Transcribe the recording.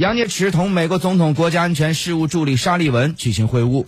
杨洁篪同美国总统国家安全事务助理沙利文举行会晤。